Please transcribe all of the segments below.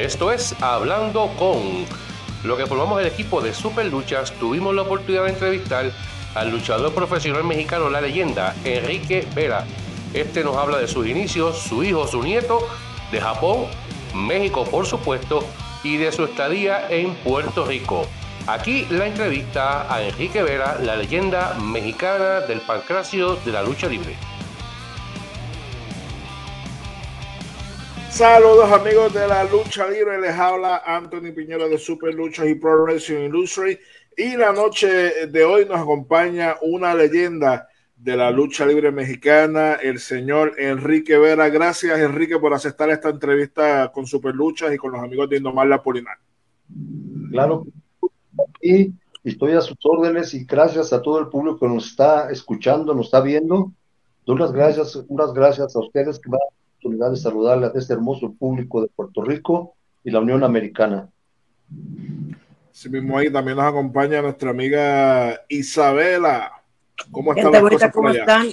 Esto es Hablando con. Lo que formamos el equipo de Super Luchas, tuvimos la oportunidad de entrevistar al luchador profesional mexicano, la leyenda, Enrique Vera. Este nos habla de sus inicios, su hijo, su nieto, de Japón, México por supuesto, y de su estadía en Puerto Rico. Aquí la entrevista a Enrique Vera, la leyenda mexicana del pancracio de la lucha libre. Saludos amigos de la lucha libre, les habla Anthony Piñero de Super Luchas y Pro Wrestling Illustrated y la noche de hoy nos acompaña una leyenda de la lucha libre mexicana, el señor Enrique Vera. Gracias Enrique por aceptar esta entrevista con Super Luchas y con los amigos de Indomar La Polinar. Claro, y estoy a sus órdenes y gracias a todo el público que nos está escuchando, nos está viendo. Unas gracias, unas gracias a ustedes que la oportunidad de saludarle a este hermoso público de Puerto Rico y la Unión Americana. Sí mismo ahí también nos acompaña nuestra amiga Isabela. ¿Cómo están ¿Cómo están?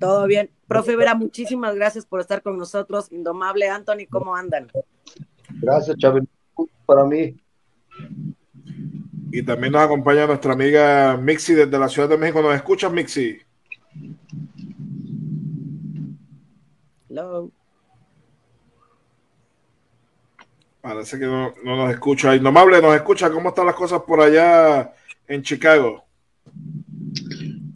Todo bien. Profe Vera, muchísimas gracias por estar con nosotros. Indomable Anthony, ¿cómo andan? Gracias, Chávez. Para mí. Y también nos acompaña nuestra amiga Mixi desde la Ciudad de México. ¿Nos escuchas, Mixi? Hello. Parece que no, nos escucha. Indomable, ¿nos escucha? ¿Cómo están las cosas por allá en Chicago?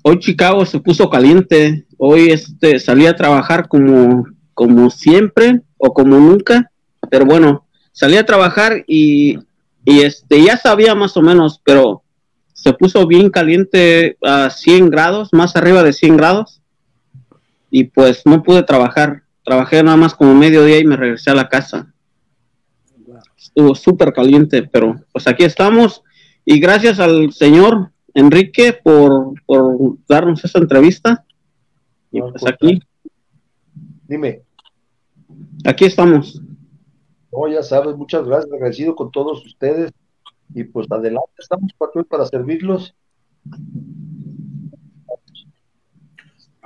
Hoy Chicago se puso caliente. Hoy este, salí a trabajar como, como siempre o como nunca. Pero bueno, salí a trabajar y, y este, ya sabía más o menos, pero se puso bien caliente a 100 grados, más arriba de 100 grados. Y pues no pude trabajar. Trabajé nada más como medio día y me regresé a la casa estuvo súper caliente, pero pues aquí estamos y gracias al señor Enrique por, por darnos esta entrevista. Y pues aquí. Dime. Aquí estamos. Oh, ya sabes, muchas gracias, agradecido con todos ustedes. Y pues adelante, estamos para, para servirlos.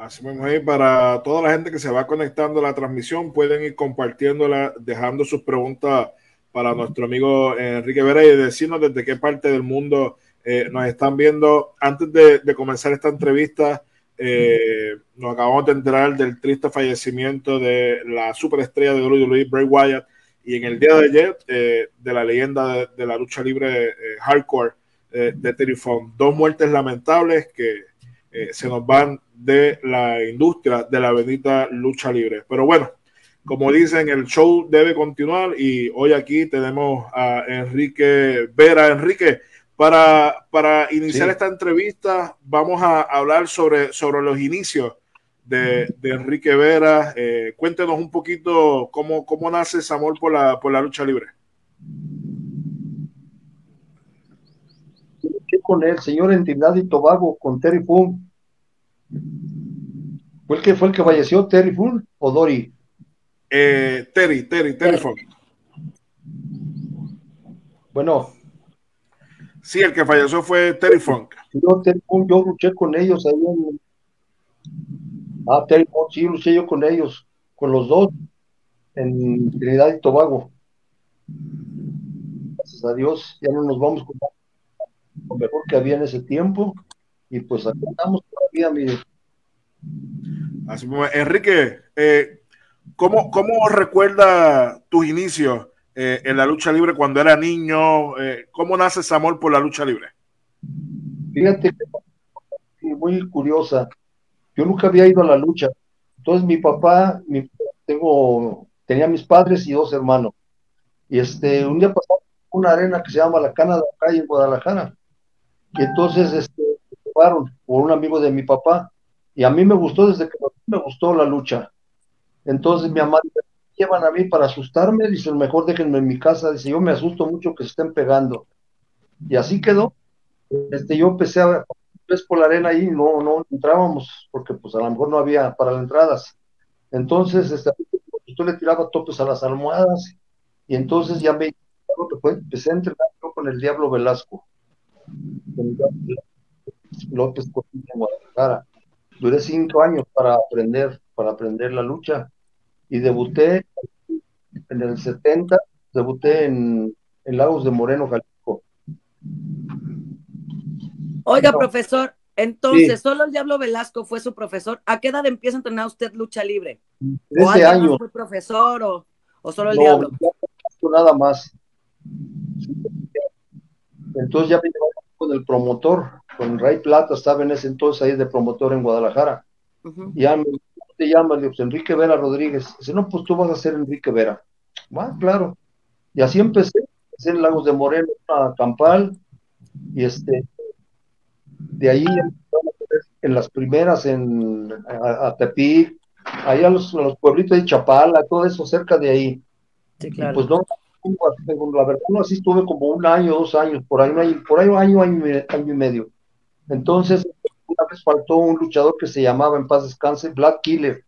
Así ahí para toda la gente que se va conectando a la transmisión, pueden ir compartiéndola, dejando sus preguntas para nuestro amigo Enrique Vera y decirnos desde qué parte del mundo eh, nos están viendo. Antes de, comenzar esta entrevista, eh, nos acabamos de enterar del triste fallecimiento de la superestrella de WWE, Bray Wyatt, y en el día de ayer eh, de la leyenda de, la lucha libre hardcore de Terry Funk. Dos muertes lamentables que se nos van de la industria de la bendita lucha libre. Pero bueno, como dicen, el show debe continuar y hoy aquí tenemos a Enrique Vera. Enrique, para, para iniciar esta entrevista vamos a hablar sobre, sobre los inicios de, Enrique Vera. Eh, cuéntenos un poquito cómo, cómo nace ese amor por la, por la lucha libre. Con el señor Entidad y Tobago, con Terry Fung. ¿Fue el que fue el que falleció, Terry Fung o Dory? Eh, Terry, Terry, Terry Funk. Bueno. Sí, el que falleció fue Terry Funk. Yo, yo luché con ellos ahí en... Ah, Terry Funk, sí, luché yo con ellos, con los dos, en Trinidad y Tobago. Gracias a Dios, ya no nos vamos con lo mejor que había en ese tiempo. Y pues aquí estamos todavía, mire. Así, Enrique, eh, ¿Cómo, cómo recuerda tus inicios eh, en la lucha libre cuando era niño? Eh, ¿Cómo nace ese amor por la lucha libre? Fíjate, muy curiosa. Yo nunca había ido a la lucha. Entonces mi papá, mi, tengo, tenía mis padres y dos hermanos. Y este, un día pasamos una arena que se llama La Cana de la Calle en Guadalajara. Y entonces este, me llevaron por un amigo de mi papá. Y a mí me gustó desde que me gustó la lucha. Entonces mi mamá llevan a mí para asustarme, dice, mejor déjenme en mi casa, dice, yo me asusto mucho que se estén pegando. Y así quedó. Este, yo empecé a pues por la arena ahí, no, no entrábamos, porque pues a lo mejor no había para las entradas. Entonces, este, yo le tiraba topes a las almohadas, y entonces ya me empecé a entrenar con el Diablo Velasco. López en Guadalajara. Duré cinco años para aprender, para aprender la lucha y debuté en el 70 debuté en, en Lagos de Moreno, Jalisco. Oiga, No. profesor, entonces, Sí. solo el Diablo Velasco fue su profesor. ¿A qué edad empieza a entrenar usted lucha libre? ¿O 13 alguien más años. fue profesor o, o solo el No, Diablo? nada más. Entonces ya me llevaron con el promotor, con Ray Plata, estaba en ese entonces ahí de promotor en Guadalajara. Ujú. Ya me ¿cómo te llamas, Le digo, pues, Enrique Vera Rodríguez. Dice, no, pues tú vas a ser Enrique Vera. Ah, claro. Y así empecé, empecé en Lagos de Moreno, a Campal, y este, de ahí en las primeras en a, a Tepic, ahí a los, los pueblitos de Chapala, todo eso cerca de ahí. Sí, Y pues no, la verdad no así estuve como un año, dos años, por ahí, año- por ahí un año, año, y me- año y medio. Entonces, una vez faltó un luchador que se llamaba en paz descanse, Black Killer.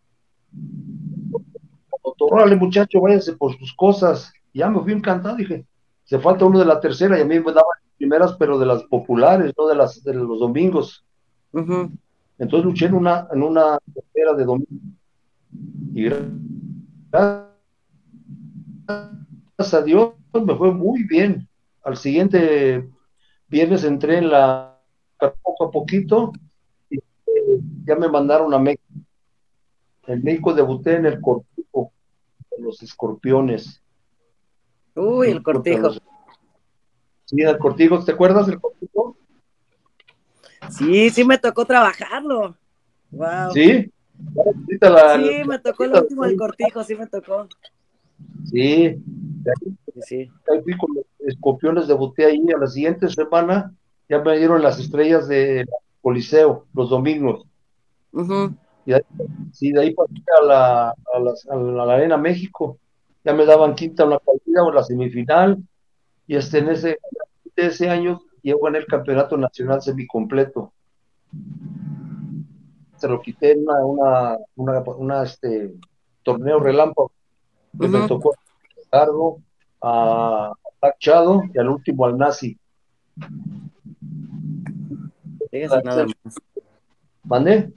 Órale, muchacho, váyase por sus cosas. Ya me fui encantado, dije, se falta uno de la tercera, y a mí me daban primeras, pero de las populares, no de las de los domingos. Entonces luché en una, en una tercera de domingo. Y gra- gracias a Dios me fue muy bien. Al siguiente viernes entré en la poco a poquito y eh, ya me mandaron a México. En México debuté en el Cortijo, en los escorpiones. Uy, el cortijo. Sí, el Cortijo, ¿te acuerdas del Cortijo? Sí, sí me tocó trabajarlo. Wow. Sí. La- Sí, me tocó el último del cortijo, sí me tocó. Sí, de ahí Sí, ahí fui con los escorpiones, debuté ahí. A la siguiente semana ya me dieron las estrellas de Coliseo, los domingos. Ujú. Sí, de ahí pasé a la, a las- a la, Arena México. Ya me daban quinta una partida o la semifinal. Y este, en ese, ese año llego en el campeonato nacional semicompleto. Se lo quité en una, una, una, una, este, torneo relámpago que me Ujú. Tocó a a Tachado y al último al Nazi. Fíjese nada más. ¿Mandé?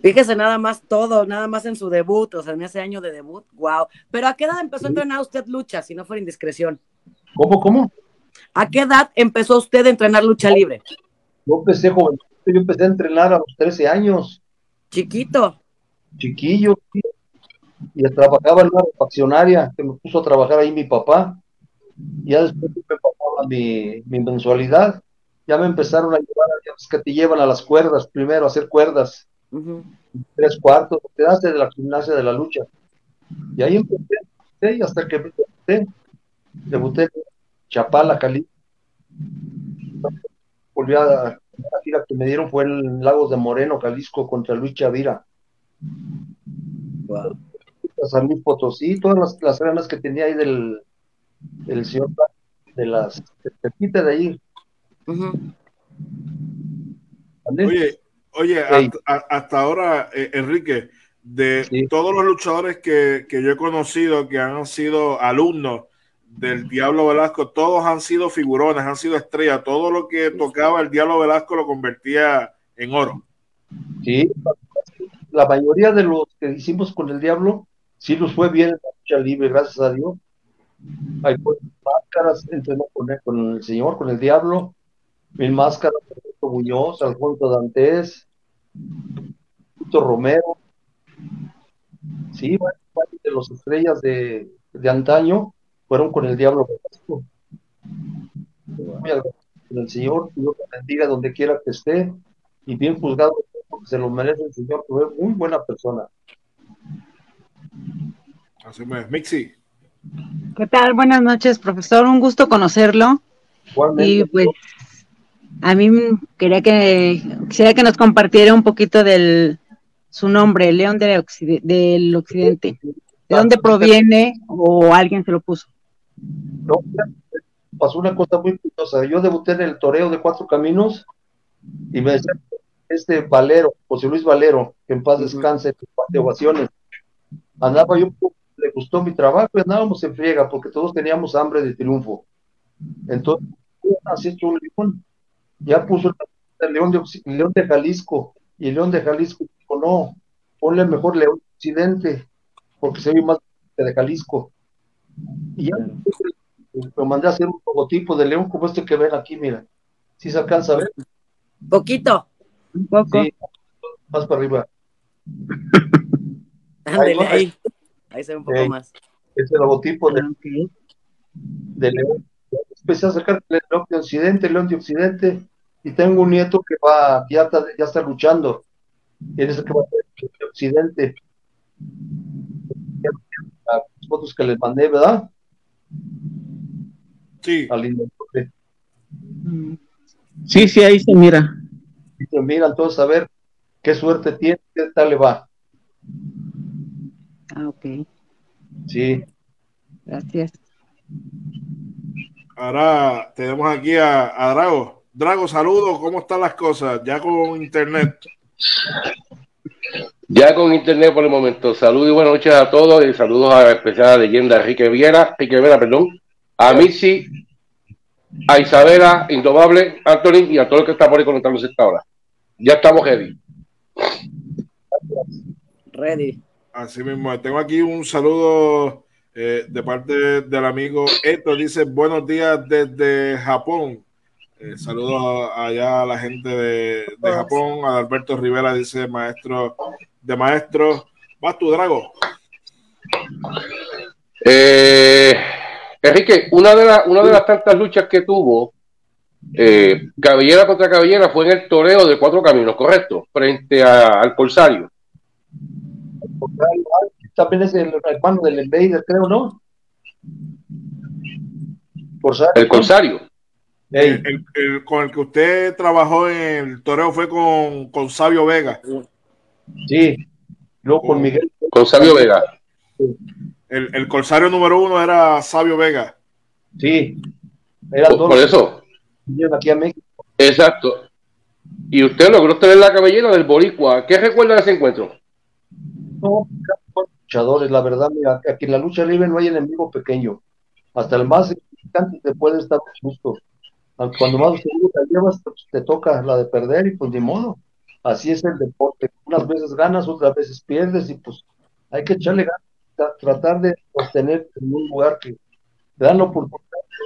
Fíjese nada más todo, nada más en su debut, o sea, en ese año de debut, wow. Pero ¿a qué edad empezó a entrenar usted lucha, si no fuera indiscreción? ¿Cómo, cómo? ¿A qué edad empezó usted a entrenar lucha libre? Yo empecé joven, yo empecé a entrenar a los 13 años. Chiquito. chiquillo, sí, y trabajaba en una refaccionaria que me puso a trabajar ahí mi papá. Ya después me pagaba mi, mi mensualidad. Ya me empezaron a llevar, ya ves que te llevan a las cuerdas primero, a hacer cuerdas, tres cuartos, te das de la gimnasia de la lucha. Y ahí empecé, y hasta que debuté, debuté en Chapala, Cali. Volví a la gira que me dieron fue en Lagos de Moreno, Jalisco, contra Luis Chavira. Wow. A San Luis Potosí, todas las, las ganas que tenía ahí del, del señor de las cerquita de ahí. Oye, oye, hasta, ahora, eh, Enrique, de Sí. todos los luchadores que, que yo he conocido que han sido alumnos del Diablo Velasco, todos han sido figurones, han sido estrellas. Todo lo que tocaba el Diablo Velasco lo convertía en oro. Sí, la mayoría de los que hicimos con el diablo, sí nos fue bien en la lucha libre, gracias a Dios. Hay máscaras, entrenó con con el señor, con el diablo, mil máscaras, Alfonso Muñoz, Alfonso Dantes, Tito Romero. Sí, varios de los estrellas de, de antaño fueron con el diablo con el Señor, Dios lo bendiga donde quiera que esté, y bien juzgado, porque se lo merece el Señor, que fue muy buena persona. Así me Mixi. ¿Qué tal? Buenas noches, profesor. Un gusto conocerlo. Igualmente, Y pues a mí quería que quisiera que nos compartiera un poquito del su nombre, León de Occide- del Occidente. ¿De dónde proviene o alguien se lo puso? no, pasó una cosa muy curiosa. Yo debuté en el toreo de Cuatro Caminos y me decía este Valero, José Luis Valero, que en paz descanse, de ovaciones. Andaba yo, le gustó mi trabajo y andábamos en friega porque todos teníamos hambre de triunfo. Entonces, así hecho un león. Ya puso el, león, de, el león de Jalisco y el león de Jalisco dijo, no, ponle mejor león de Occidente porque se ve más de Jalisco. Y ya lo mandé a hacer un logotipo de león como este que ven aquí, mira. Si se alcanza a ver. Poquito. Un poco. Sí, más para arriba. Ándele, ahí. Ahí se ve un poco más. Ese logotipo de, de león. Empecé a sacar el león de Occidente, león de Occidente. Y tengo un nieto que va, ya está, ya está luchando. Y es el que va a ser el de Occidente. Las fotos que les mandé, ¿verdad? Sí, Al Sí, sí, ahí se mira. Y se mira entonces a ver qué suerte tiene, qué tal le va. Ah, ok. Sí. Gracias. ahora tenemos aquí a, a Drago. Drago, saludos, ¿cómo están las cosas? Ya con internet. Ya con internet por el momento. Saludos y buenas noches a todos y saludos a la especial leyenda Enrique Viera, Enrique Vera, perdón, a Missy, a Isabela, Indomable, Anthony y a todo el que está por ahí conectándose esta hora. Ya estamos ready. Ready. Así mismo, tengo aquí un saludo eh, de parte del amigo Esto. Dice buenos días desde Japón. Eh, saludos allá a la gente de, de Japón. A Alberto Rivera dice maestro de maestro. Vas tu Drago. Eh, Enrique, una de, las una de las tantas luchas que tuvo eh, Cabellera contra Cabellera fue en el toreo de cuatro caminos, correcto, frente a- al Corsario. También es el hermano del Invader, creo, ¿no? Por saber- El Corsario. El, el- con el que usted trabajó en el toreo fue con, con Sabio Vega. sí. Luego con Miguel. Con Sabio Vega. El, el corsario número uno era Sabio Vega. Sí. Eran Por, por eso, aquí a México. exacto. Y usted logró tener la cabellera del Boricua. ¿Qué recuerda de ese encuentro? No, luchadores, la verdad, mira, aquí en la lucha libre no hay enemigo pequeño. Hasta el más significante te puede estar justo. Cuando más te llevas, pues, te toca la de perder y pues ni modo. Así es el deporte. Unas veces ganas, otras veces pierdes y pues hay que echarle ganas, tra- tratar de obtener en un lugar que te dan la oportunidad,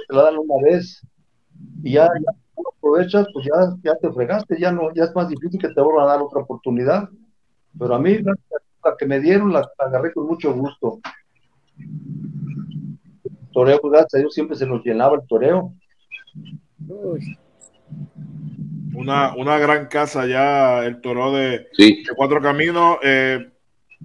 te la dan una vez y ya, ya aprovechas, pues ya, ya te fregaste, ya no, ya es más difícil que te vuelvan a dar otra oportunidad. Pero a mí, gracias la que me dieron, la, la agarré con mucho gusto. Toreo, pues gracias a Dios siempre se nos llenaba el toreo. Uy, Una, una gran casa ya, el toro de, Sí. de Cuatro Caminos. eh,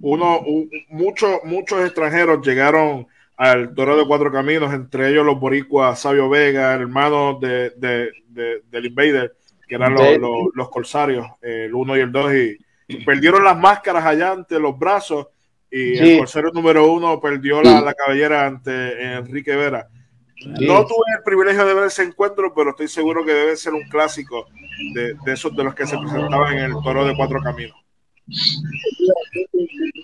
uno, u- muchos, muchos extranjeros llegaron al toro de Cuatro Caminos, entre ellos los boricuas Sabio Vega, hermanos de, de, de- del Invader, que eran los, los, los corsarios, eh, el uno y el dos, y perdieron las máscaras allá ante los brazos. Y Sí. el corsario número uno perdió la, la cabellera ante Enrique Vera. Sí. No tuve el privilegio de ver ese encuentro, pero estoy seguro que debe ser un clásico de, de esos de los que se presentaban en el toro de cuatro caminos.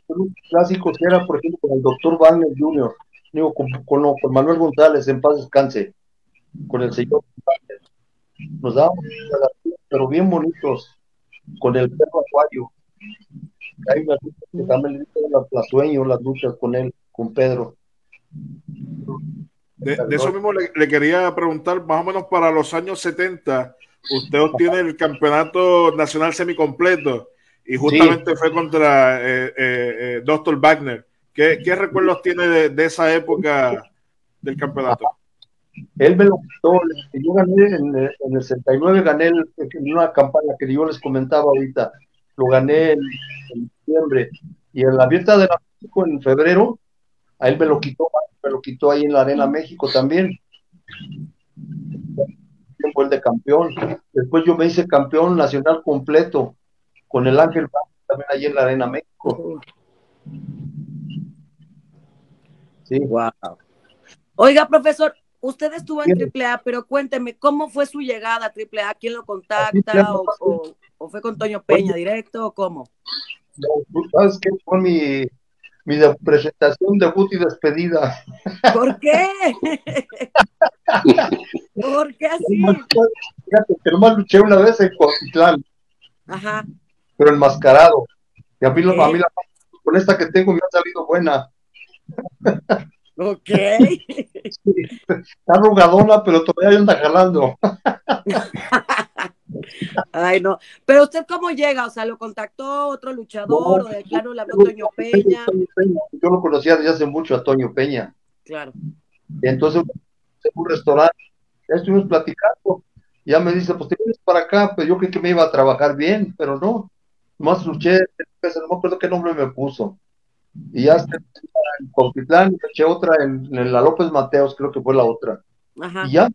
Un clásico que era, por ejemplo, con el doctor Wagner Jr., digo, con, con, con Manuel González, en paz descanse, con el señor Wagner. Nos dábamos regalos, pero bien bonitos, con el perro acuario. Hay unas luchas que también la, la sueño, las luchas con él, con Pedro. De, de eso mismo le, le quería preguntar, más o menos para los años 70, usted obtiene el campeonato nacional semicompleto y justamente fue contra eh, eh, eh, Dr. Wagner. ¿Qué, qué recuerdos tiene de, de esa época del campeonato? Él me lo quitó, yo gané en, el- en el 69, gané en una campaña que yo les comentaba ahorita, lo gané en, diciembre, y en la abierta de la México en febrero, a él me lo quitó, me lo quitó ahí en la Arena México también. Fue el de campeón. Después yo me hice campeón nacional completo con el Ángel también ahí en la Arena México. Sí. wow. Oiga, profesor, usted estuvo en. AAA, pero cuénteme, ¿cómo fue su llegada a AAA? ¿Quién lo contacta? ¿O, o- o fue con Toño Peña directo? ¿O cómo? ¿tú ¿Sabes qué fue mi, mi de- presentación, debut y despedida? ¿Por qué? ¿Por qué así? Fíjate que nomás luché una vez en Cotitlán, Ajá. pero enmascarado. Y a mí, a mí la, con esta que tengo me ha salido buena. Ok. Está arrugadona, pero todavía anda jalando. Ay, no. Pero usted cómo llega, o sea, ¿lo contactó otro luchador o de claro le habló Toño Peña? Yo lo conocía desde hace mucho a Toño Peña. Claro. Entonces, en un restaurante, ya estuvimos platicando. Ya me dice, pues te vienes para acá, pero yo creí que me iba a trabajar bien, pero no. Más luché, no me acuerdo qué nombre me puso. Y ya está en Coquitlán, eché otra en, en, la López Mateos, creo que fue la otra. Ajá. Y ya,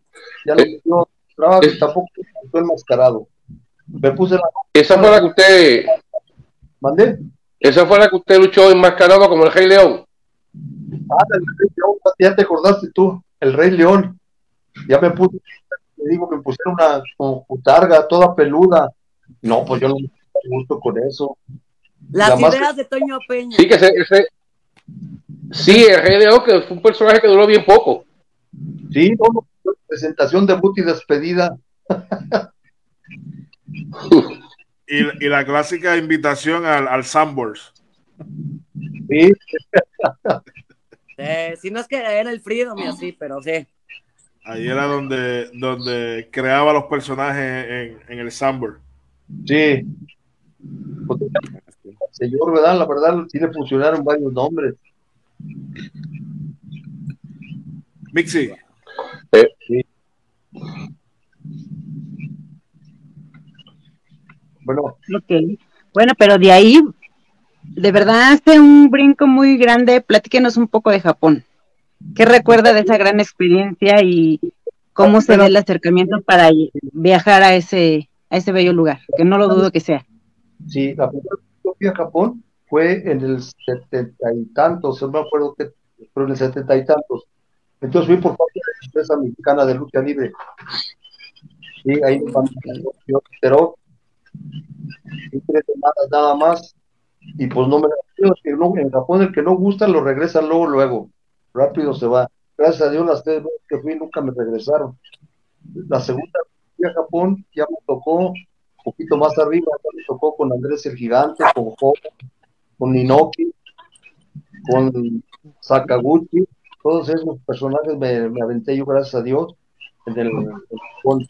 ya lo metió, trabajo, tampoco fue enmascarado. Me puse la. Esa fue la que usted. ¿Mandé? Esa fue la que usted luchó enmascarado como el Rey León. Ah, el Rey León, ya te acordaste tú, el Rey León. Ya me puse, te digo que me pusieron una como targa toda peluda. No, pues yo no me gusto con eso. Las ideas de Toño Peña. Sí, que ese, ese- Sí, el Rey León, que fue un personaje que duró bien poco. Sí, no, presentación, debut y despedida. Y, y la clásica invitación al, al Sandbox. Sí, Eh, si no es que era el Freedom y así, pero sí. Ahí era donde, donde creaba los personajes en, en el Sandbox. sí. Señor, ¿verdad? La verdad, sí le funcionaron varios nombres. Mixi, Bueno, Ok. Bueno, pero de ahí, de verdad hace un brinco muy grande. Platíquenos un poco de Japón. ¿Qué recuerda de esa gran experiencia y cómo se ve el acercamiento para viajar a ese, a ese bello lugar? Que no lo dudo que sea. sí, la primera fui a Japón fue en el setenta y tantos, no me acuerdo qué, pero en el setenta y tantos. Entonces fui por parte de la empresa mexicana de lucha libre. Sí, ahí me y tres semanas nada más. Y pues no me en Japón el que no gusta lo regresa luego, luego. Rápido se va. Gracias a Dios las tres veces que fui nunca me regresaron. La segunda que fui a Japón ya me tocó poquito más arriba, me tocó con Andrés el Gigante, con Joe, con Ninoki, con Sakaguchi, todos esos personajes me, me aventé yo, gracias a Dios, en el, en el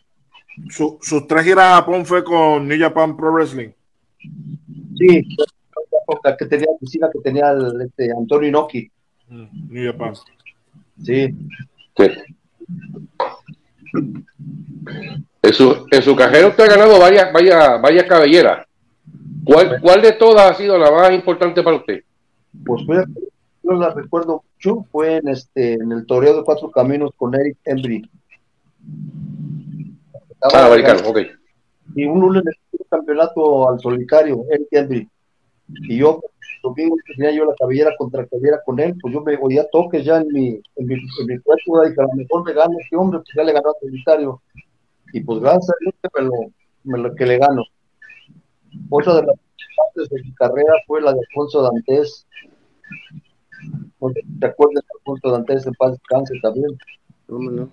su, sus tres giras a Japón fue con New Japan Pro Wrestling. Sí, la que tenía, piscina que tenía el, este, Antonio Inoki, Mm, New Japan. sí. Sí. En su, en su carrera usted ha ganado varias, varias, varias cabelleras. ¿Cuál, ¿Cuál de todas ha sido la más importante para usted? Pues fue, yo la recuerdo mucho, fue en este, en el toreo de cuatro caminos con Eric Embry. Ah, americano, ok. y un lunes un campeonato al solicario, Eric Embry. Y yo, domingo que tenía yo la cabellera contra cabellera con él, pues yo me oía toques ya en mi, en mi, en mi cuerpo, y dije, a lo mejor me gano este hombre, pues ya le ganó al solitario. Y pues gracias a Dios que me lo, me lo- que le gano. Otra de las partes de mi carrera fue la de Alfonso Dantes. No sé si te acuerdas de Alfonso Dantes en paz descanse también. Vámonos.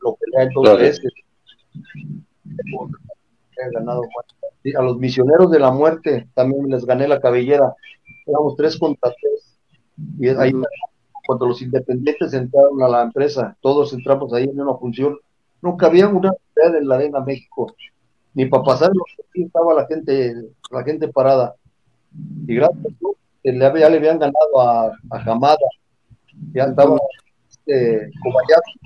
Lo peleé dos Claro. veces. He ganado a los misioneros de la muerte también les gané la cabellera. Éramos tres contra tres. Y ahí cuando los independientes entraron a la empresa, todos entramos ahí en una función. Nunca había una ciudad en la Arena México. Ni para pasar aquí estaba la gente, la gente parada. Y gracias a Dios, ya le habían ganado a, a Hamada. Ya estaba este, Kobayashi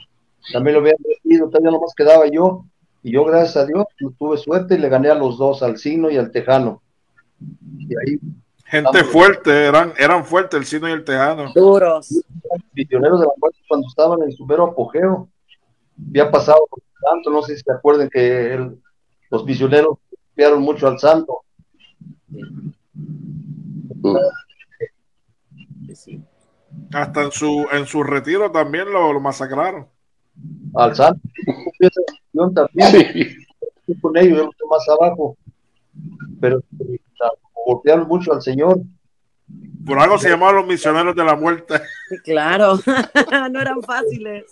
también lo habían metido, todavía nomás quedaba yo, y yo gracias a Dios pues, tuve suerte y le gané a los dos, al Signo y al Tejano. Y ahí, Gente fuerte, eran, eran fuertes el Sino y el Tejano. Duros. Misioneros de la Muerte, cuando estaban en su mero apogeo, había pasado por tanto, no sé si se acuerdan que el- los misioneros copiaron mucho al santo. Sí. Hasta en su, en su retiro también lo, lo masacraron. Al santo, también, Sí. con ellos, yo estoy más abajo, pero golpearon mucho al Señor. Por algo se llamaban los misioneros de la muerte. Claro, no eran fáciles.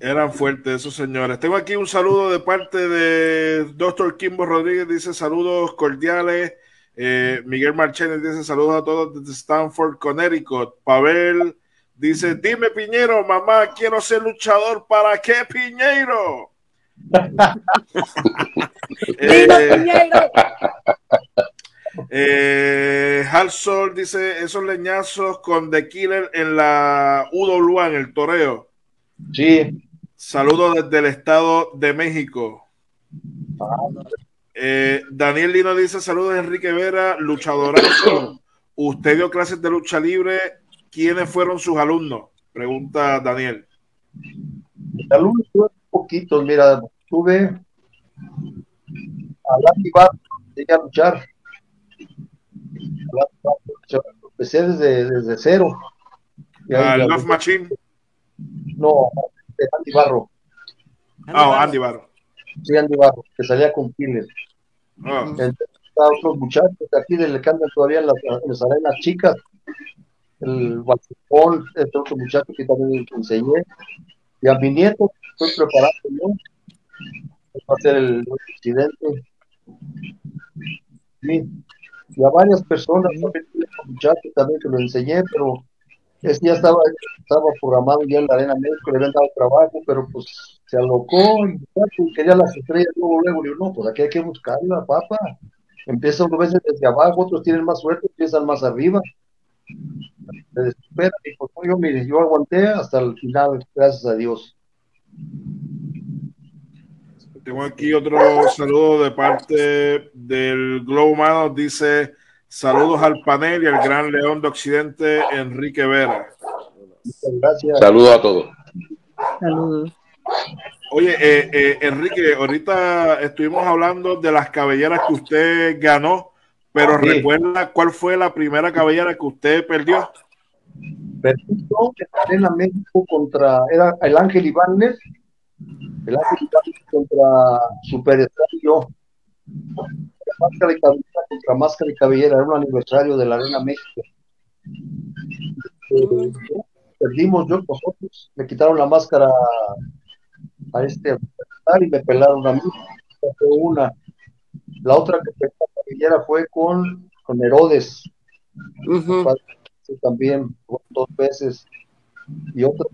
Eran fuertes esos señores. Tengo aquí un saludo de parte de Dr. Kimbo Rodríguez. Dice saludos cordiales Eh, Miguel Marchena dice saludos a todos desde Stanford, Connecticut. Pavel dice, dime Piñero, mamá, quiero ser luchador. ¿Para qué Piñero? eh, eh, Hal Sol dice esos leñazos con The Killer en la UWA en el toreo. Sí. Saludos desde el Estado de México. Eh, Daniel Lino dice saludos Enrique Vera, luchadorazo. Usted dio clases de lucha libre. ¿Quiénes fueron sus alumnos? Pregunta Daniel. Alumnos poquitos, mira, tuve a Landy Barro, llegué a luchar. Empecé desde, desde cero. ¿A Love Machine? No, Andy Barro. Ah, oh, Andy Barro. Sí, Andy Barro, que salía con Piles. Oh. Entonces, otros muchachos que aquí le cantan todavía en las, en las arenas chicas. El Balcón, este otro muchacho que también enseñé. Y a mi nieto, estoy preparando yo va a ser el presidente. Sí. Y a varias personas, también, muchachos también que lo enseñé, pero este ya estaba, estaba programado ya en la Arena México, le habían dado trabajo, pero pues se alocó y quería las estrellas luego, luego, digo, no, pues aquí hay que buscarla, papá. Empieza uno veces desde abajo, otros tienen más suerte, empiezan más arriba. Se desespera y pues yo, mire, yo aguanté hasta el final, gracias a Dios. Tengo aquí otro saludo de parte del Globo Humano. Dice saludos al panel y al gran león de Occidente, Enrique Vera. Gracias. Saludos a todos. Saludos. Oye, eh, eh, Enrique, ahorita estuvimos hablando de las cabelleras que usted ganó, pero recuerda cuál fue la primera cabellera que usted perdió. Perdió en la Arena México contra, era el Ángel Ibáñez, el Ángel Ibáñez contra Superstar y yo. Máscara y cabellera contra máscara y cabellera, era un aniversario de la Arena México. Eh, perdimos yo nosotros, me quitaron la máscara a este y me pelaron a mí. Fue una. La otra que perdí cabellera fue con, con Herodes. También dos veces y otra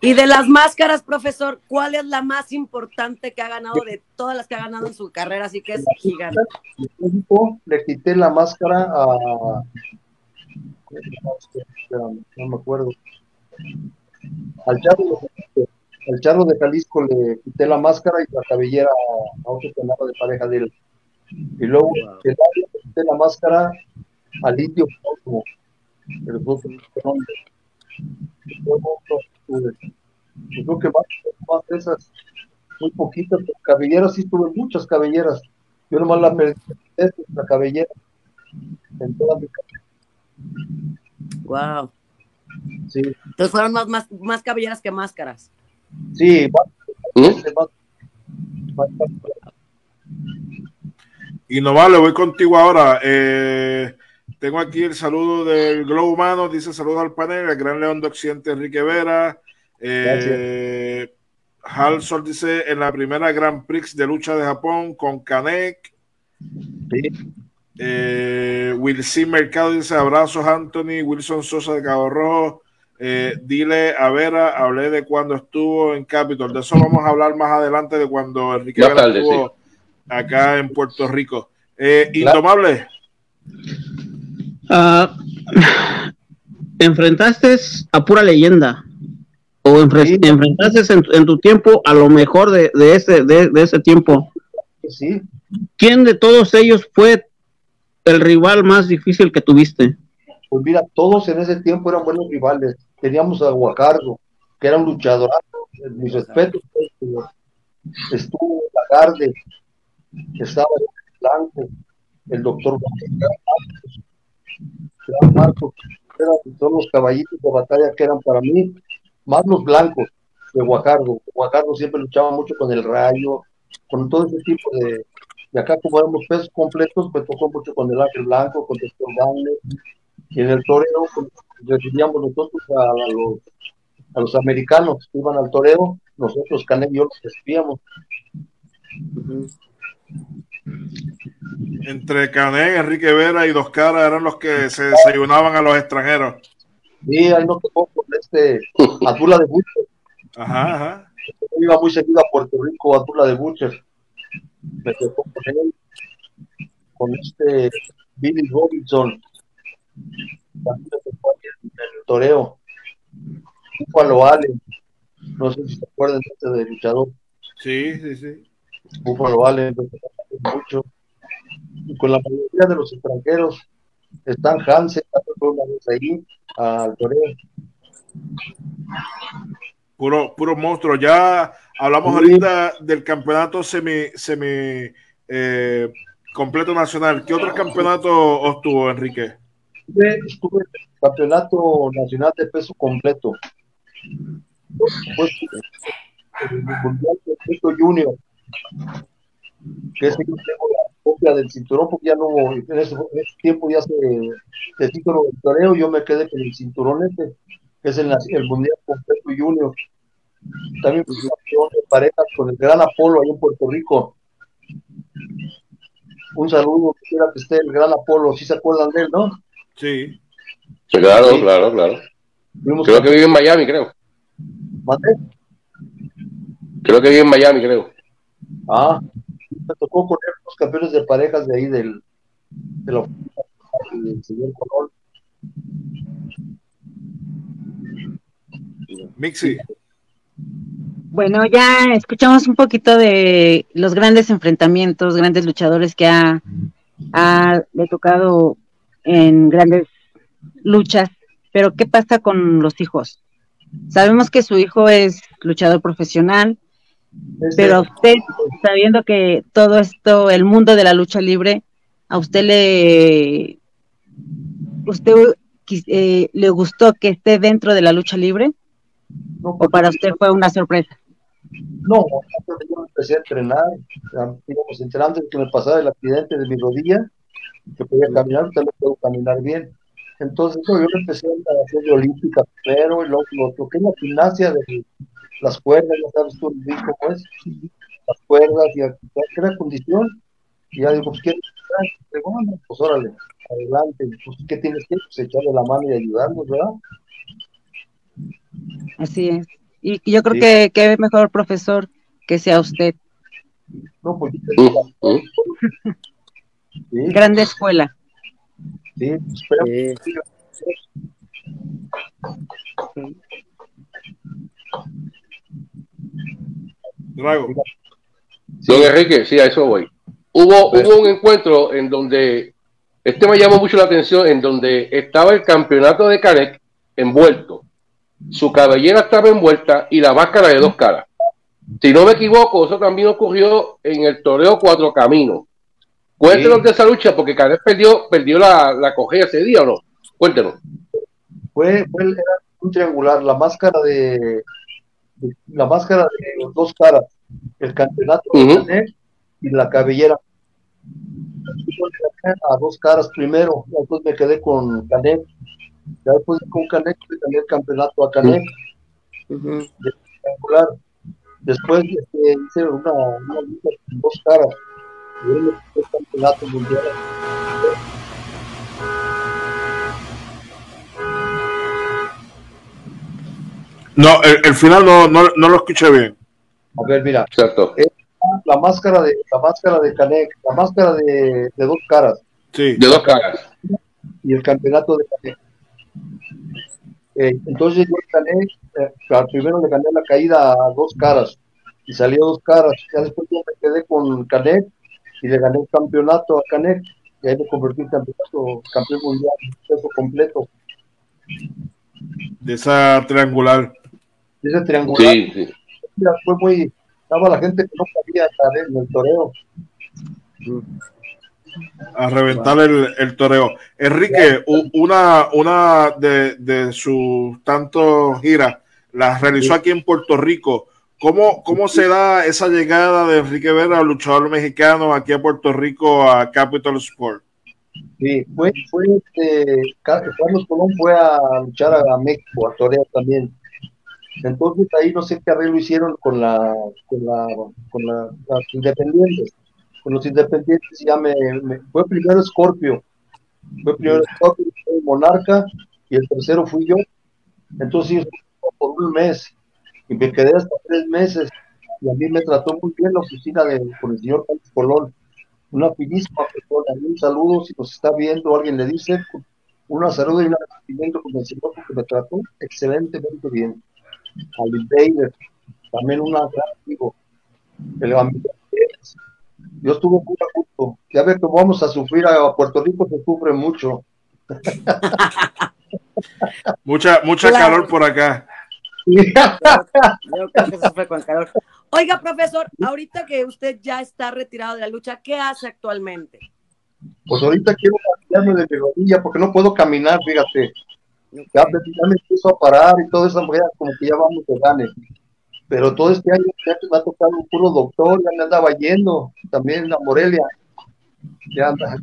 Y de las máscaras, profesor, ¿cuál es la más importante que ha ganado de todas las que ha ganado en su carrera? Así que es gigante. le quité la máscara a no me acuerdo al charro al charro de Jalisco le quité la máscara y la cabellera a otro que andaba de pareja de él y luego el área le quité la máscara al indio Cosmo, el nombre. Y luego, yo creo que más, más de esas muy poquitas cabelleras sí tuve muchas cabelleras yo nomás la perdí la cabellera en toda mi carrera. Wow. sí Entonces fueron más, más, más cabelleras que máscaras. Sí ¿Mm? más- Y no vale, voy contigo ahora. Eh, tengo aquí el saludo del Globo Humano. Dice saludos al panel, el gran león de Occidente, Enrique Vera. Eh, Hal Sol dice en la primera Grand Prix de lucha de Japón con Kanek. sí. Eh, Wilson Mercado dice abrazos Anthony, Wilson Sosa de Cabo Rojo. Eh, dile a Vera, hablé de cuando estuvo en Capitol. De eso vamos a hablar más adelante de cuando Enrique Vera tarde, estuvo acá en Puerto Rico. Eh. Indomable, Ah, enfrentaste a pura leyenda. O enfre- Sí. enfrentaste en, en tu tiempo a lo mejor de, de ese, de, de ese tiempo. sí ¿Quién de todos ellos fue el rival más difícil que tuviste? Pues mira todos en ese tiempo eran buenos rivales teníamos a Guacardo que era un luchador mis respetos pues, estuvo Lagarde estaba el Blanco el doctor Gran Marcos eran todos los caballitos de batalla que eran para mí más los blancos de Guacardo. Guacardo siempre luchaba mucho con el rayo, con todo ese tipo de. De acá, como éramos pesos completos, me tocó mucho con el ángel blanco, con el doctor Wagner. Y en el toreo, pues, recibíamos nosotros a, a los, a los americanos que iban al toreo, nosotros, Canel y yo, los recibíamos. Entre Canet, Enrique Vera y Dos Caras eran los que se desayunaban a los extranjeros. Sí, ahí nos tocó con este Atula de Butcher. Ajá, ajá. Yo iba muy seguido a Puerto Rico, Atula de Butcher. Me tocó con él, con este Billy Robinson. El toreo. Búfalo. No sé si se acuerdan de este de luchador. Sí, sí, sí. Búfalo tocó mucho. Y con la mayoría de los extranjeros, Stan Hansen, una vez ahí, al toreo. Puro, puro monstruo. Ya hablamos Sí. ahorita del campeonato semi, semi eh, completo nacional. ¿Qué otro campeonato obtuvo, Enrique? Estuve, en el campeonato nacional de peso completo. Después, en el mundial de peso junior, que ese yo tengo la copia del cinturón, porque ya no, en ese, tiempo ya se, el título del toreo, yo me quedé con el cinturón este, que es el, el mundial completo junior. También fui campeón de parejas con el gran Apolo ahí en Puerto Rico. Un saludo, quisiera que esté el gran Apolo, si se acuerdan de él, ¿no? Sí. Sí, claro, Sí. claro, claro. Creo que vive en Miami, creo. ¿Mandé? Creo que vive en Miami, creo. Ah, me tocó con él los campeones de parejas de ahí del, de la del señor Colón. Mixi. Bueno, ya escuchamos un poquito de los grandes enfrentamientos, grandes luchadores que ha, ha le tocado en grandes luchas, pero ¿qué pasa con los hijos? Sabemos que su hijo es luchador profesional, pero a usted, sabiendo que todo esto, el mundo de la lucha libre, a usted le, usted eh, le gustó que esté dentro de la lucha libre no, o para usted fue una sorpresa. no, yo empecé a entrenar, digamos, antes de que me pasara el accidente de mi rodilla, que podía caminar, ahorita no puedo caminar bien. Entonces, yo empecé a hacer de olímpica primero, y luego lo, lo que es la gimnasia de las cuerdas, ya sabes tú, Luis, cómo es, las cuerdas, y a- ya crea condición, y ya digo, pues, ¿quieres entrar? Bueno, pues órale, adelante, pues, ¿qué tienes que? Pues echarle la mano y ayudarnos, ¿verdad? Así es. Y y yo creo Sí. que qué mejor profesor que sea usted. No, pues, yo te digo. Sí, Grande escuela. sí, esperemos Sí. Drago. Don Enrique, sí, a eso voy. Hubo, hubo un encuentro en donde, este me llamó mucho la atención, en donde estaba el campeonato de Canek envuelto. Su cabellera estaba envuelta y la máscara de dos caras. Si no me equivoco, eso también ocurrió en el toreo Cuatro Caminos. Cuéntenos Sí. de esa lucha, porque Canek perdió, perdió la, la cogea ese día o no. Cuéntenos. fue, fue era un triangular, la máscara de, de- la máscara de dos caras, el campeonato de Ujú. Canek y la cabellera. A dos caras primero, después me quedé con Canek. Ya después con Canek le gané el campeonato a Canek, Ujú. triangular. Después este, hice una, una lucha con dos caras. Campeonato mundial. No, el, el final no, no, no lo escuché bien. A ver, mira, la máscara de la máscara de Canek, la máscara de, de dos caras. Sí. De dos caras. y el campeonato de Canet. Eh, entonces yo gané, eh, al primero le gané la caída a dos caras y salió dos caras. Ya después yo me quedé con Canet y le gané el campeonato a Canet y ahí me convertí en campeonato, campeón mundial, peso completo. De esa triangular. Ese triangular Sí, sí. mira, fue muy, estaba la gente que no cabía estar en el toreo. a reventar el, el toreo. Enrique, u- una, una de, de sus tantos giras las realizó aquí en Puerto Rico. ¿Cómo, ¿Cómo se da esa llegada de Enrique Vera, luchador mexicano, aquí a Puerto Rico, a Capital Sport? Sí, fue, fue este, Ca- Carlos Colón fue a luchar a México, a torear también. Entonces ahí no sé qué arreglo hicieron con la, con la, con la- las independientes. con los independientes ya me, me- fue primero Scorpio, fue primero Scorpio, fue Monarca y el tercero fui yo. Entonces por un mes y me quedé hasta tres meses y a mí me trató muy bien la oficina de, con el señor Carlos Colón, una finísima persona, y un saludo si nos está viendo, alguien le dice, un saludo y un agradecimiento con el señor porque me trató excelentemente bien. Al Invader, también un gran amigo, el amigo. Yo estuve muy a gusto. Ya ve que vamos a sufrir a Puerto Rico, se sufre mucho. Mucha, mucha Claro. calor por acá. Yo creo que eso fue con calor. Oiga, profesor, ahorita que usted ya está retirado de la lucha, ¿qué hace actualmente? Pues ahorita quiero cambiarme de mi rodilla porque no puedo caminar, fíjate. Ya, me- ya me empiezo a parar y todo eso, ya como que ya vamos de gane. Pero todo este año ya me ha tocado un puro doctor, ya me andaba yendo, también a Morelia. Ya anda.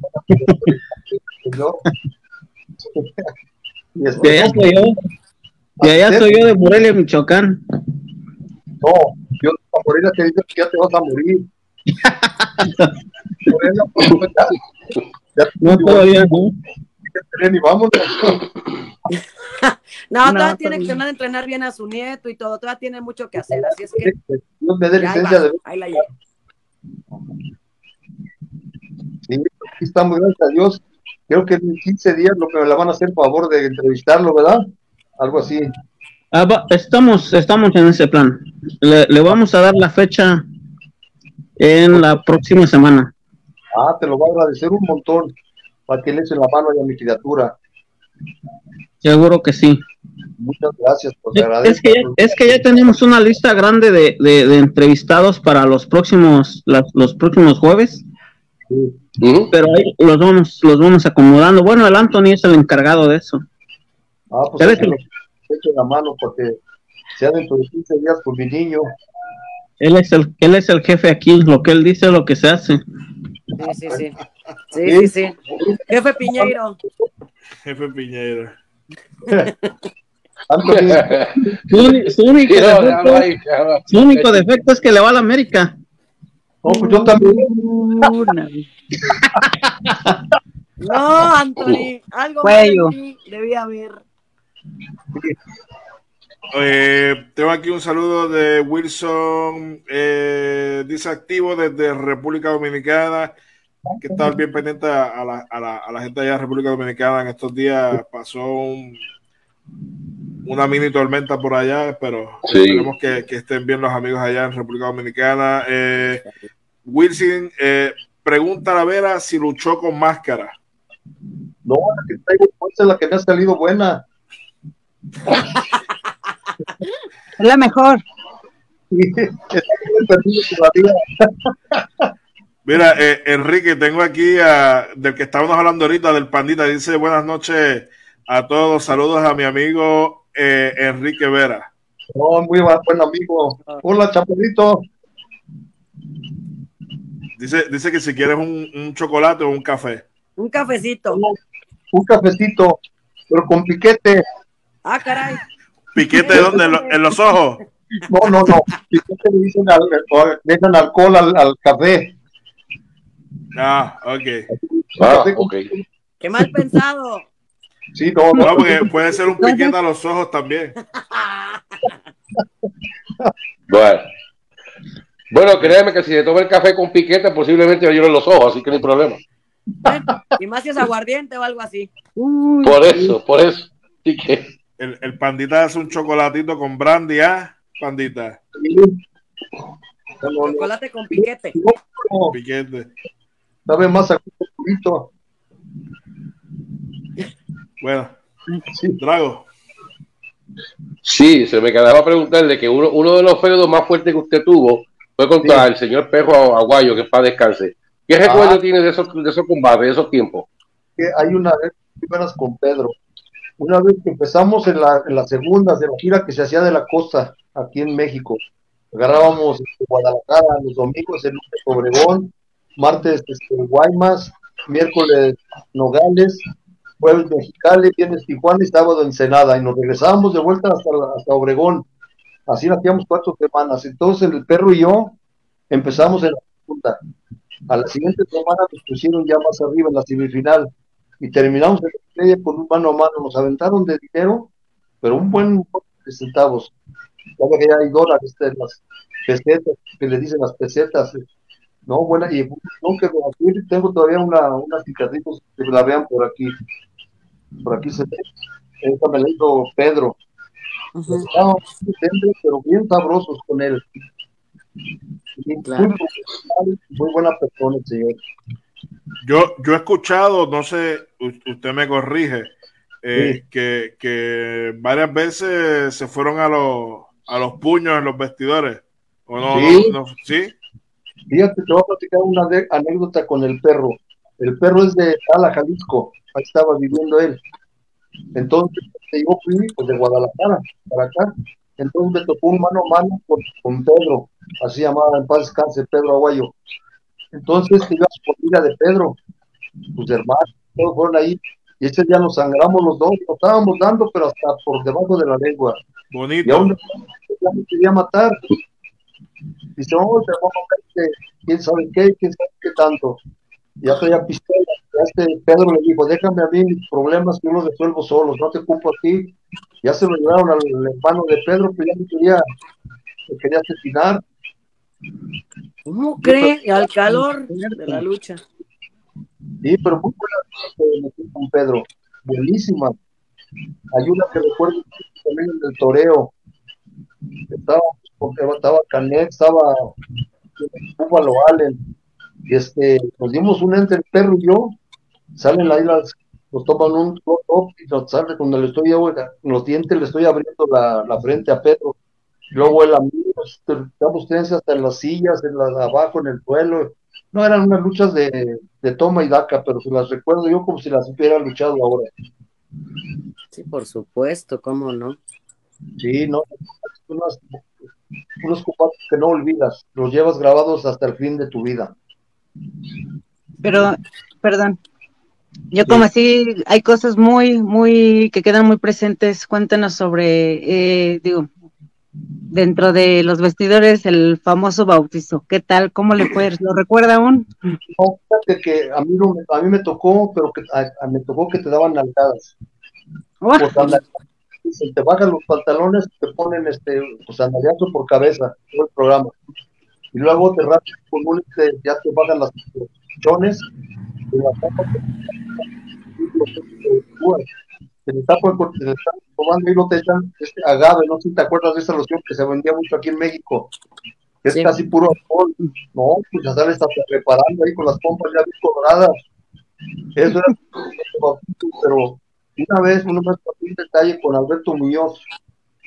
Señor. Y después, De allá soy yo de Morelia, Michoacán. no, yo a Morelia te digo que ya te vas a morir. Morelia, pues, ya, ya No, todavía no. Y vámonos. No, No, todavía tiene que entrenar bien a su nieto y todo, todavía tiene mucho que hacer, así es que Dios me dé licencia va, de ahí la lleva. Sí, aquí estamos, gracias a Dios. Creo que en 15 días lo que me la van a hacer favor de entrevistarlo, ¿verdad? Algo así. Ah, va- estamos, estamos en ese plan. Le, le vamos a dar la fecha en la próxima semana. Ah, te lo voy a agradecer un montón para que le echen la mano a mi criatura. Seguro que sí. Muchas gracias, pues Es, agradezco. es que, ya- es que ya tenemos una lista grande de, de- de entrevistados para los próximos, las- los próximos jueves, Sí. Pero ahí los vamos, los vamos acomodando. Bueno, el Anthony es el encargado de eso. Ah, pues Que que- echen la mano porque sea dentro de 15 días por mi niño. Él es el, él es el jefe aquí, lo que él dice es lo que se hace. Sí, sí, sí. Sí, sí, sí. Jefe Piñeiro. Jefe. Anthony, Su, su único defecto, su único defecto es que le va a la América. no, pues yo también. No, Anthony, algo Cuello. más debía haber. Eh, tengo aquí un saludo de Wilson, eh, dice activo desde República Dominicana, que está bien pendiente a la, a, la, a la gente allá de República Dominicana. En estos días pasó un- una mini tormenta por allá, pero Sí. esperemos que, que estén bien los amigos allá en República Dominicana. Eh, Wilson, eh, pregunta a la Vera si luchó con máscara. No, la que traigo puesta es la que me ha salido buena. Es la mejor. Mira, eh, Enrique, tengo aquí a, del que estábamos hablando ahorita, del pandita, dice buenas noches a todos, saludos a mi amigo eh, Enrique Vera. No, muy buen amigo. Hola, chaparrito. Dice, dice que si quieres un, un chocolate o un café. Un cafecito. Un cafecito, pero con piquete. Ah, caray. ¿Piquete de dónde? ¿En, lo- en los ojos? No, no, no. Piquete le dicen al, o dejan alcohol al, al café. Ah, ok. Ah, ok. Qué mal pensado. Sí, no, No, no. porque puede ser un piquete a los ojos también. Bueno. Bueno, créeme que si se toma el café con piquete, posiblemente le lloren los ojos, así que no hay problema. Bueno, y más si es aguardiente o algo así. Uy, Por eso, por eso. Así que, El, el pandita hace un chocolatito con brandy, ¿ah? Pandita, no, no. Chocolate con piquete. No, piquete. Sabe más purito. Bueno, Sí. Drago. sí, se me quedaba preguntarle que uno, uno de los feudos más fuertes que usted tuvo fue contra Sí. el señor Perro Aguayo, que para descanse. ¿Qué Ah. recuerdo tiene de esos, de esos combates, de esos tiempos? que hay una vez, primeras con Pedro, una vez que empezamos en, la, en las segundas de la gira que se hacía de la costa, aquí en México, agarrábamos este, Guadalajara los domingos, el lunes Obregón, martes este, Guaymas, miércoles Nogales, jueves Mexicali, viernes Tijuana y sábado Ensenada, y nos regresábamos de vuelta hasta, hasta Obregón, así hacíamos cuatro semanas, entonces el perro y yo empezamos en la segunda, A la siguiente semana nos pusieron ya más arriba en la semifinal y terminamos en con un mano a mano. Nos aventaron de dinero, pero un buen de centavos. Ya que ya hay dólares, las pesetas, que le dicen las pesetas. No, buena, y no, que tengo todavía una, unas cicatrices que la vean por aquí. Por aquí se ve. Esta me la hizo Pedro. Estábamos pero bien sabrosos con él. Claro. Muy, muy buena persona, señor. Yo, yo he escuchado, no sé, usted me corrige, eh, Sí. que, que varias veces se fueron a los, a los puños en los vestidores. ¿O no? Sí. no, no, ¿Sí? Fíjate, te voy a platicar una anécdota con el perro. El perro es de Tala, Jalisco. Ahí estaba viviendo él. Entonces, yo fui pues, de Guadalajara para acá. Entonces me tocó un mano a mano con, con Pedro. Así llamaba en paz descanse Pedro Aguayo. Entonces a su familia de Pedro. Sus hermanos, todos fueron ahí. Y ese día nos sangramos los dos. Nos estábamos dando, pero hasta por debajo de la lengua. Y Bonito. aún ya me quería matar. Dice, oh, a que quién sabe qué, quién sabe qué tanto. Y ya traía pistola. Ya este Pedro le dijo, déjame a mí mis problemas que yo los resuelvo solos, no te ocupo a ti. Ya se lo llevaron al hermano de Pedro, que ya me quería, me quería asesinar. ¿Cómo cree? Al calor de la lucha. Sí, pero muy buena que con Pedro. Buenísima. Hay una que recuerdo también en el toreo. Estaba, porque estaba Canet, estaba Búfalo Allen. Y este, nos dimos un entre el perro y yo. Salen ahí las, nos toman un top y nos sale cuando le estoy los dientes, le estoy abriendo la, la frente a Pedro. Luego el amigo, damos tenencia hasta en las sillas, en las abajo, en el suelo. No eran unas luchas de, de toma y daca, pero se las recuerdo yo como si las hubiera luchado ahora. Sí, por supuesto, ¿cómo no? Sí, no, unos, unos combates que no olvidas, los llevas grabados hasta el fin de tu vida. Pero, perdón, yo como así hay cosas muy, muy, que quedan muy presentes. Cuéntanos sobre, eh, digo, dentro de los vestidores, el famoso bautizo. ¿Qué tal? ¿Cómo le fue? ¿Lo recuerda aún? No, fíjate que a mí, no, me- a mí me tocó, pero que a, a- me tocó que te daban nalgadas. ¡Oh! Te bajan los pantalones, te ponen este, pues por cabeza, todo el programa. Y luego te raspas con un, este, ya te bajan las los chichones, y te le están tomando y no te echan este agave, no sé si te acuerdas de esa loción que se vendía mucho aquí en México, que es Sí. casi puro alcohol. No, pues ya sales hasta reparando ahí con las pompas ya bien. Eso era pero una vez, una vez un detalle con Alberto Muñoz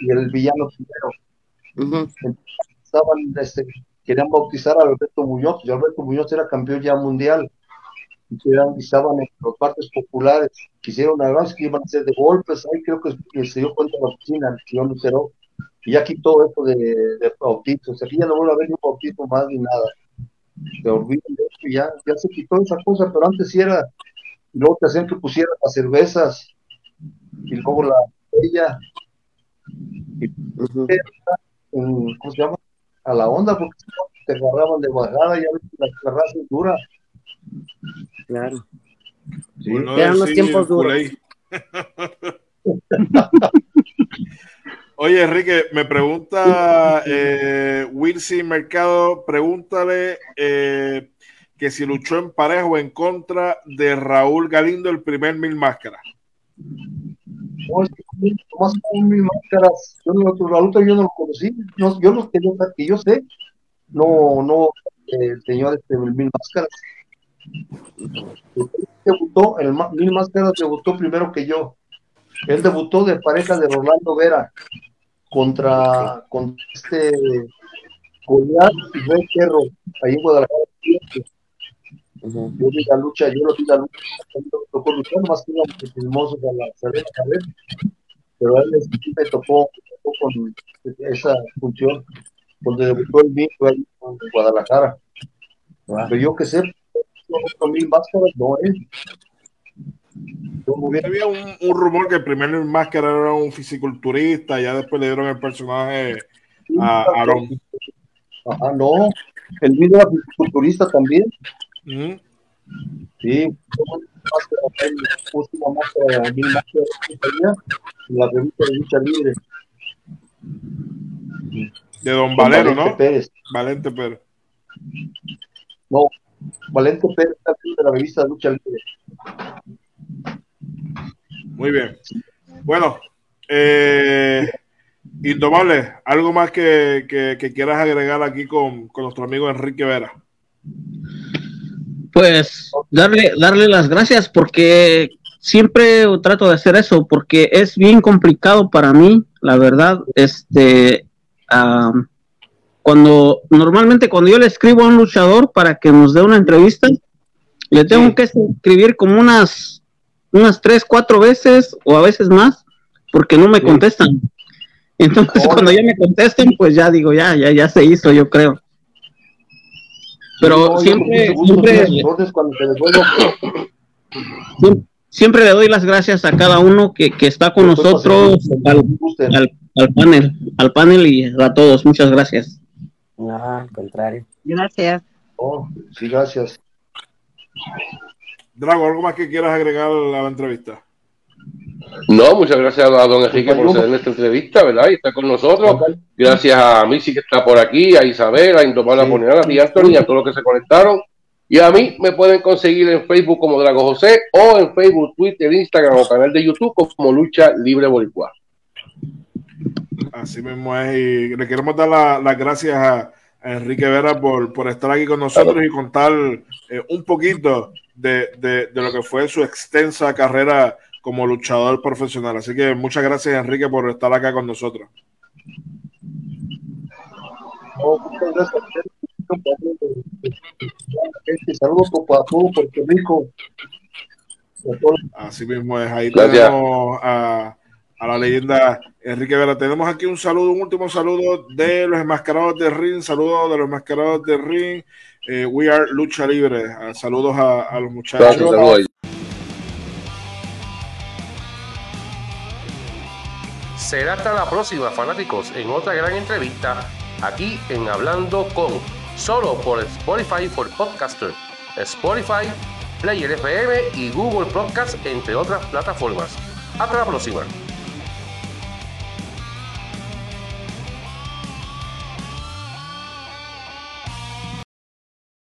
y el villano primero. Estaban, este, querían bautizar a Alberto Muñoz, y Alberto Muñoz era campeón ya mundial. Y y estaban en los partes populares. Quisieron además que iban a hacer de golpes. Ahí creo que, se dio cuenta la oficina, el señor Lutero, y ya quitó eso de, de. Aquí ya no vuelve a haber ni un bautismo más ni nada. Se olvidan de eso, y ya, ya se quitó esa cosa, pero antes sí era. Y luego te hacían que pusieran las cervezas y luego la botella, Ujú. en- ¿cómo se llama? A la onda, porque te agarraban de bajada, ya ves que la, la raza es dura. Claro. Sí. Por no Eran unos decir tiempos duros. Oye, Enrique, me pregunta eh, Wilson Mercado, pregúntale eh, que si luchó en pareja o en contra de Raúl Galindo, el primer Mil Máscaras. Nomás con mis máscaras, yo no, la lucha yo no lo conocí, no, yo los que yo, que yo sé, no, no, eh, el señor este, Mil Máscaras. Él debutó, el Mil Máscaras debutó primero que yo. Él debutó de pareja de Rolando Vera contra, contra este Goliat y Rey Cerro, ahí en Guadalajara. Ujú. Yo vi la lucha, yo lo vi la lucha, tocó luchar, más que íbamos de chismosos a la cerveza a ver, pero a él me tocó, tocó con esa función, donde debutó el mismo en Guadalajara. Pero yo que sé, Había un, un rumor que el primer Mil Máscaras era un fisiculturista, ya después le dieron el personaje a Aaron. Ajá, no, el video era culturista también. Sí, puso una máscara, mil máscaras que tenía en la revista de lucha libre. De Don Valero, Valente ¿no? Pérez. Valente Pérez. No, Valente Pérez de la revista lucha libre. Muy bien. Bueno, eh, Indomable, ¿algo más que, que- que quieras agregar aquí con, con nuestro amigo Enrique Vera? Pues darle, darle las gracias porque siempre trato de hacer eso porque es bien complicado para mí, la verdad. Este, cuando normalmente cuando yo le escribo a un luchador para que nos dé una entrevista, le tengo Sí. que escribir como unas unas tres, cuatro veces o a veces más porque no me Sí. contestan. Entonces Oh. cuando ya me contesten, pues ya digo ya, ya, ya se hizo, yo creo. Pero No, siempre, siempre, doy las órdenes cuando se les vuelva Siem- Siempre le doy las gracias a cada uno que, que está con nosotros, al, al panel, al panel y a todos. Muchas gracias. No, al contrario. Gracias. Oh, sí, gracias. Drago, ¿algo más que quieras agregar a la entrevista? No, muchas gracias a don Enrique por ceder esta entrevista, ¿verdad? Y estar con nosotros. Gracias a Missy que está por aquí, a Isabel, a Indomable Sí. Poner, a ti Anthony, a todos los que se conectaron. Y a mí me pueden conseguir en Facebook como Drago José o en Facebook, Twitter, Instagram o canal de YouTube como Lucha Libre Boricua. Así mismo es. Y le queremos dar la- las gracias a, a Enrique Vera por, por estar aquí con nosotros y contar eh, un poquito de, de- de lo que fue su extensa carrera como luchador profesional. Así que muchas gracias, Enrique, por estar acá con nosotros. oh, muchas gracias Saludos Puerto Rico. Así mismo es. Ahí Gracias. tenemos a, a la leyenda Enrique Vera. Tenemos aquí un saludo, un último saludo de los enmascarados de Ring. Saludos de los enmascarados de Ring. Eh, we are Lucha Libre. Ah, saludos a, a los muchachos. Saludos. Será hasta la próxima, fanáticos, en otra gran entrevista aquí en Hablando con, solo por Spotify for Podcaster, Spotify, Player FM y Google Podcast, entre otras plataformas. Hasta la próxima.